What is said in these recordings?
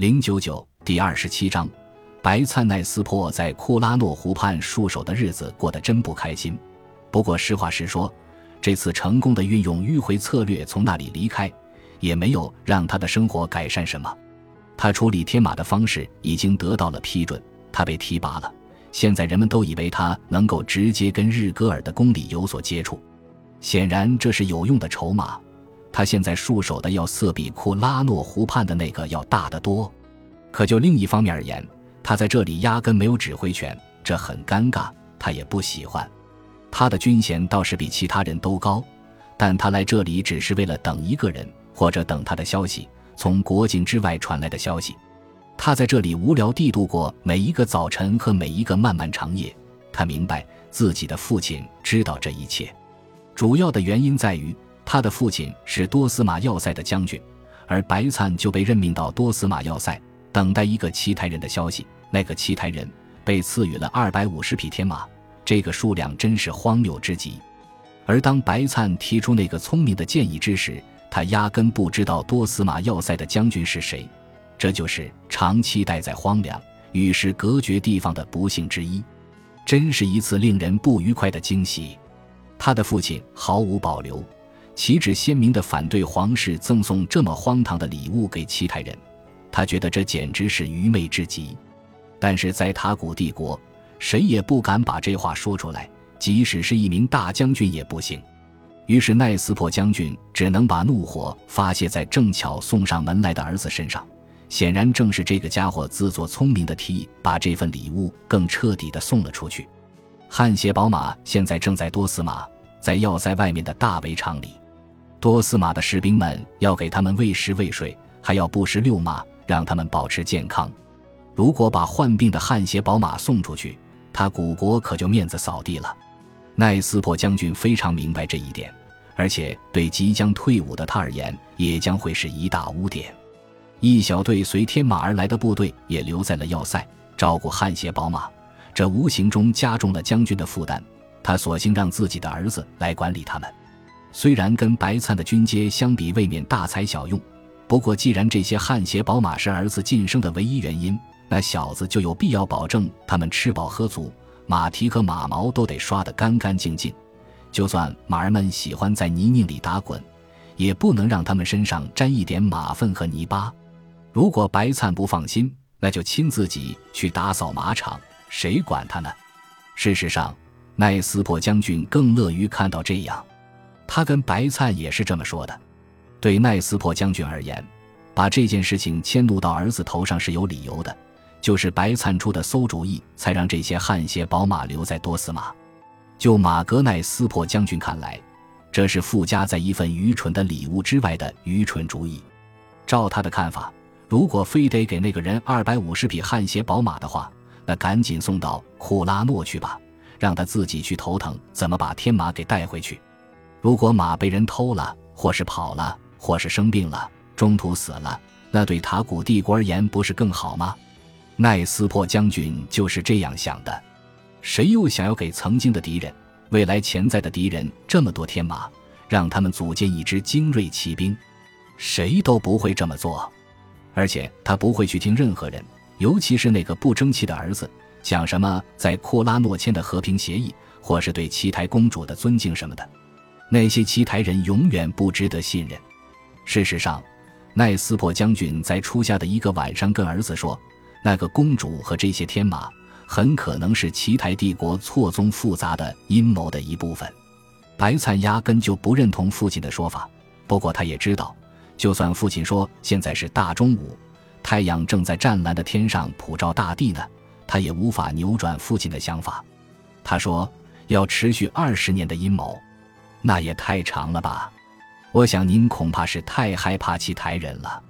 零九九第二十七章，白灿奈斯珀在库拉诺湖畔戍守的日子过得真不开心。不过实话实说，这次成功的运用迂回策略从那里离开，也没有让他的生活改善什么。他处理天马的方式已经得到了批准，他被提拔了。现在人们都以为他能够直接跟日戈尔的宫里有所接触，显然这是有用的筹码。他现在戍守的要色比库拉诺湖畔的那个要大得多。可就另一方面而言，他在这里压根没有指挥权，这很尴尬。他也不喜欢。他的军衔倒是比其他人都高，但他来这里只是为了等一个人，或者等他的消息，从国境之外传来的消息。他在这里无聊地度过每一个早晨和每一个漫漫长夜。他明白自己的父亲知道这一切，主要的原因在于他的父亲是多斯马要塞的将军，而白灿就被任命到多斯马要塞，等待一个奇台人的消息。那个奇台人被赐予了二百五十匹天马，这个数量真是荒谬之极。而当白灿提出那个聪明的建议之时，他压根不知道多斯马要塞的将军是谁。这就是长期待在荒凉、与世隔绝地方的不幸之一，真是一次令人不愉快的惊喜。他的父亲毫无保留、旗帜鲜明地反对皇室赠送这么荒唐的礼物给其他人，他觉得这简直是愚昧至极。但是在塔古帝国，谁也不敢把这话说出来，即使是一名大将军也不行。于是奈斯珀将军只能把怒火发泄在正巧送上门来的儿子身上。显然正是这个家伙自作聪明的提议，把这份礼物更彻底的送了出去。汗血宝马现在正在多斯马，在要塞外面的大围场里。多斯马的士兵们要给他们喂食喂水，还要不时遛马，让他们保持健康。如果把患病的汗血宝马送出去，他古国可就面子扫地了。奈斯珀将军非常明白这一点，而且对即将退伍的他而言，也将会是一大污点。一小队随天马而来的部队也留在了要塞，照顾汗血宝马，这无形中加重了将军的负担。他索性让自己的儿子来管理他们。虽然跟白灿的军阶相比未免大材小用，不过既然这些汗血宝马是儿子晋升的唯一原因，那小子就有必要保证他们吃饱喝足，马蹄和马毛都得刷得干干净净。就算马儿们喜欢在泥泞里打滚，也不能让他们身上沾一点马粪和泥巴。如果白灿不放心，那就亲自己去打扫马场，谁管他呢？事实上，奈斯珀将军更乐于看到这样。他跟白灿也是这么说的。对奈斯珀将军而言，把这件事情迁怒到儿子头上是有理由的，就是白灿出的馊主意，才让这些汗血宝马留在多斯马。就马格奈斯珀将军看来，这是附加在一份愚蠢的礼物之外的愚蠢主意。照他的看法。如果非得给那个人二百五十匹汗血宝马的话，那赶紧送到库拉诺去吧，让他自己去头疼怎么把天马给带回去。如果马被人偷了，或是跑了，或是生病了，中途死了，那对塔古帝国而言不是更好吗？奈斯珀将军就是这样想的。谁又想要给曾经的敌人、未来潜在的敌人这么多天马，让他们组建一支精锐骑兵？谁都不会这么做。而且他不会去听任何人，尤其是那个不争气的儿子讲什么在库拉诺签的和平协议，或是对奇台公主的尊敬什么的。那些奇台人永远不值得信任。事实上，奈斯珀将军在初夏的一个晚上跟儿子说，那个公主和这些天马很可能是奇台帝国错综复杂的阴谋的一部分。白灿压根就不认同父亲的说法，不过他也知道。就算父亲说现在是大中午，太阳正在湛蓝的天上普照大地呢，他也无法扭转父亲的想法。他说要持续二十年的阴谋，那也太长了吧？我想您恐怕是太害怕其台人了。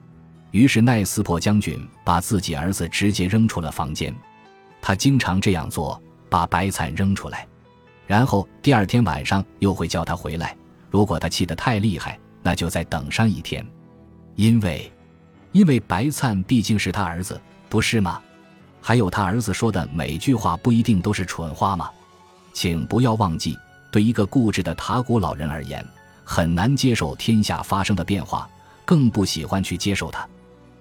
于是奈斯珀将军把自己儿子直接扔出了房间。他经常这样做，把白惨扔出来，然后第二天晚上又会叫他回来。如果他气得太厉害，那就再等上一天。因为，因为白灿毕竟是他儿子，不是吗？还有他儿子说的每句话不一定都是蠢话吗？请不要忘记，对一个固执的塔古老人而言，很难接受天下发生的变化，更不喜欢去接受它。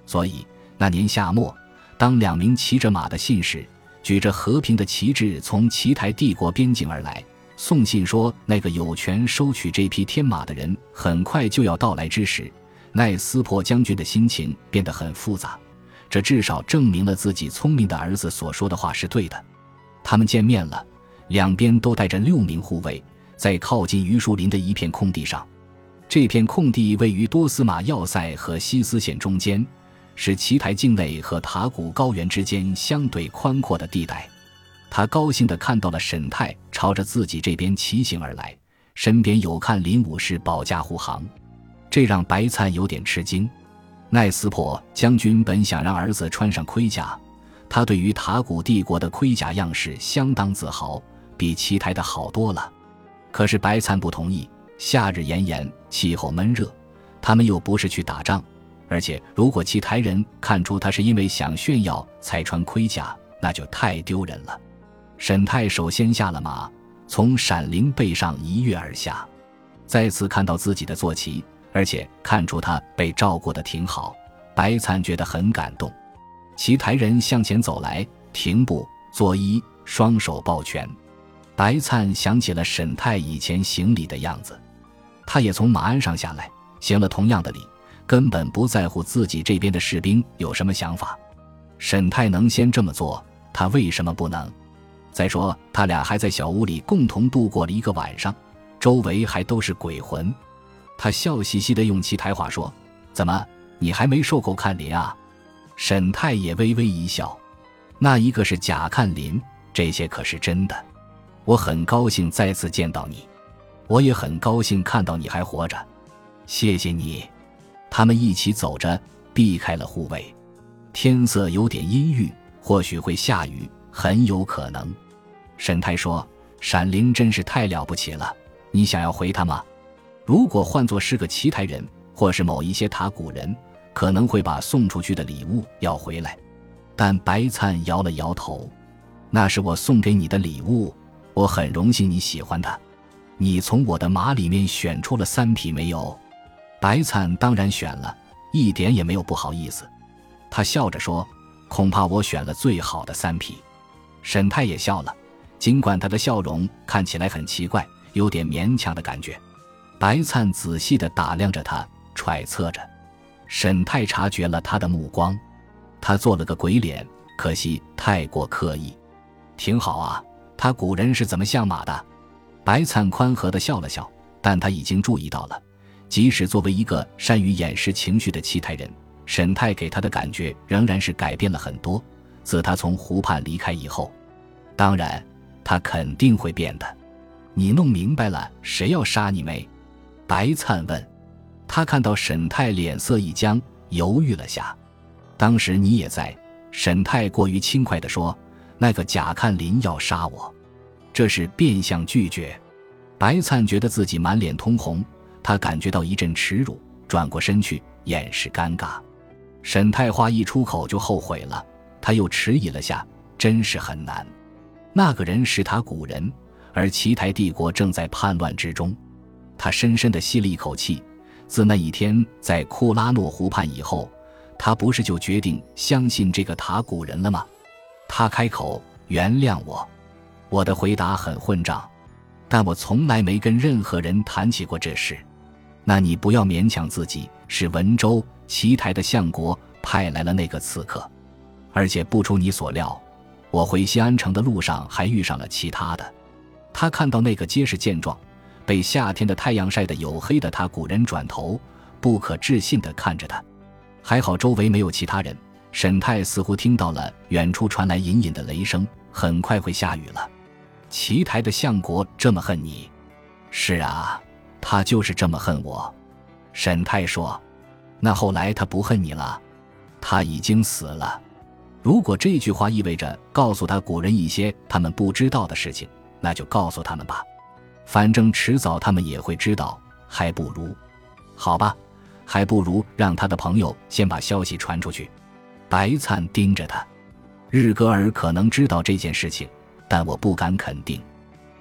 所以那年夏末，当两名骑着马的信使举着和平的旗帜从奇台帝国边境而来，送信说那个有权收取这匹天马的人很快就要到来之时，奈斯珀将军的心情变得很复杂。这至少证明了自己聪明的儿子所说的话是对的。他们见面了，两边都带着六名护卫，在靠近榆树林的一片空地上。这片空地位于多斯马要塞和西斯县中间，是奇台境内和塔古高原之间相对宽阔的地带。他高兴地看到了沈泰朝着自己这边骑行而来，身边有看林武士保驾护航，这让白灿有点吃惊。奈斯珀将军本想让儿子穿上盔甲，他对于塔古帝国的盔甲样式相当自豪，比奇台的好多了。可是白灿不同意。夏日炎炎，气候闷热，他们又不是去打仗，而且如果其台人看出他是因为想炫耀才穿盔甲，那就太丢人了。沈泰首先下了马，从闪灵背上一跃而下，再次看到自己的坐骑，而且看出他被照顾得挺好，白灿觉得很感动。其台人向前走来，停步作揖，双手抱拳。白灿想起了沈泰以前行礼的样子。他也从马鞍上下来，行了同样的礼，根本不在乎自己这边的士兵有什么想法。沈泰能先这么做，他为什么不能？再说，他俩还在小屋里共同度过了一个晚上，周围还都是鬼魂。他笑嘻嘻地用其台话说：“怎么，你还没受够看林啊？”沈泰也微微一笑：“那一个是假看林，这些可是真的。我很高兴再次见到你。”我也很高兴看到你还活着，谢谢你。他们一起走着，避开了护卫。天色有点阴郁，或许会下雨，很有可能。沈太说：“闪灵真是太了不起了，你想要回他吗？如果换作是个奇台人，或是某一些塔古人，可能会把送出去的礼物要回来。但白灿摇了摇头，那是我送给你的礼物，我很荣幸你喜欢它。”你从我的马里面选出了三匹没有？白灿当然选了，一点也没有不好意思。他笑着说：“恐怕我选了最好的三匹。”沈泰也笑了，尽管他的笑容看起来很奇怪，有点勉强的感觉。白灿仔细地打量着他，揣测着。沈泰察觉了他的目光，他做了个鬼脸，可惜太过刻意。挺好啊，他古人是怎么相马的？白灿宽和地笑了笑，但他已经注意到了，即使作为一个善于掩饰情绪的七台人，沈泰给他的感觉仍然是改变了很多。自他从湖畔离开以后，当然，他肯定会变的。你弄明白了谁要杀你没？白灿问。他看到沈泰脸色一僵，犹豫了下。当时你也在。沈泰过于轻快地说：“那个贾看林要杀我。”这是变相拒绝，白灿觉得自己满脸通红，他感觉到一阵耻辱，转过身去掩饰尴尬。沈太话一出口就后悔了，他又迟疑了下，真是很难。那个人是他古人，而奇台帝国正在叛乱之中。他深深地吸了一口气。自那一天在库拉诺湖畔以后，他不是就决定相信这个塔古人了吗？他开口原谅我。我的回答很混账，但我从来没跟任何人谈起过这事。那你不要勉强自己。是文州奇台的相国派来了那个刺客，而且不出你所料，我回西安城的路上还遇上了其他的。他看到那个结实健壮、被夏天的太阳晒得黝黑的他，古人转头，不可置信地看着他。还好周围没有其他人。沈泰似乎听到了远处传来隐隐的雷声，很快会下雨了。奇台的相国这么恨你？是啊，他就是这么恨我。沈泰说：“那后来他不恨你了？他已经死了。如果这句话意味着告诉他古人一些他们不知道的事情，那就告诉他们吧。反正迟早他们也会知道，还不如……好吧，还不如让他的朋友先把消息传出去。”白灿盯着他，日格尔可能知道这件事情。但我不敢肯定，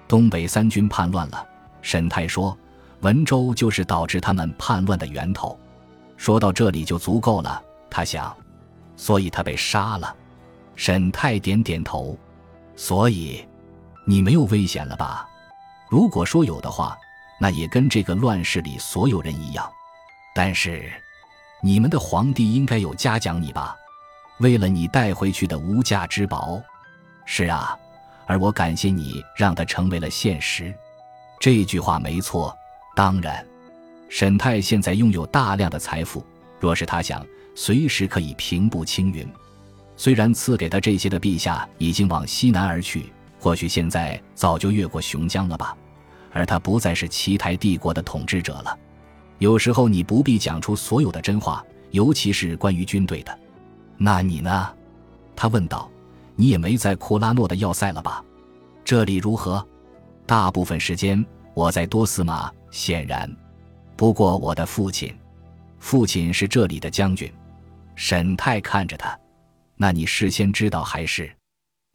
东北三军叛乱了。沈泰说：“文州就是导致他们叛乱的源头。”说到这里就足够了。他想，所以他被杀了。沈泰点点头。所以，你没有危险了吧？如果说有的话，那也跟这个乱世里所有人一样。但是，你们的皇帝应该有嘉奖你吧？为了你带回去的无价之宝。是啊，而我感谢你，让它成为了现实。这句话没错。当然，沈泰现在拥有大量的财富，若是他想，随时可以平步青云。虽然赐给他这些的陛下已经往西南而去，或许现在早就越过熊江了吧，而他不再是奇台帝国的统治者了。有时候你不必讲出所有的真话，尤其是关于军队的。那你呢？他问道。你也没在库拉诺的要塞了吧？这里如何？大部分时间我在多斯马，显然。不过我的父亲，父亲是这里的将军。沈泰看着他。那你事先知道还是？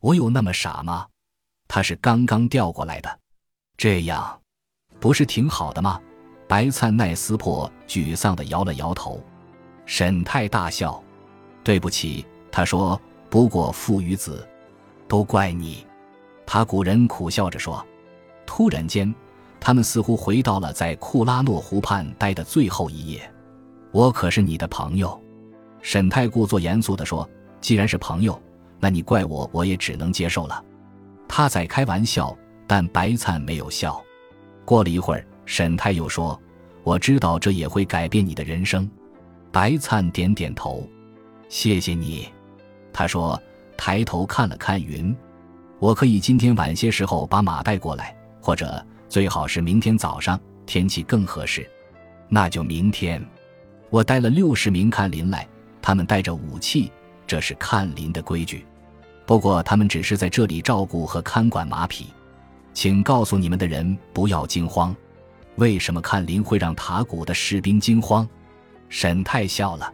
我有那么傻吗？他是刚刚调过来的，这样不是挺好的吗？白灿奈斯珀沮丧地摇了摇头。沈泰大笑：“对不起。”他说：“不过父与子，都怪你。”他古人苦笑着说。突然间，他们似乎回到了在库拉诺湖畔待的最后一夜。我可是你的朋友，沈太故作严肃地说。既然是朋友，那你怪我，我也只能接受了。他在开玩笑，但白灿没有笑。过了一会儿，沈太又说：“我知道这也会改变你的人生。”白灿点点头：“谢谢你。”他说，抬头看了看云：“我可以今天晚些时候把马带过来，或者最好是明天早上，天气更合适。那就明天。我带了六十名看林来，他们带着武器。”这是看林的规矩，不过他们只是在这里照顾和看管马匹。请告诉你们的人不要惊慌。为什么看林会让塔谷的士兵惊慌？沈泰笑了。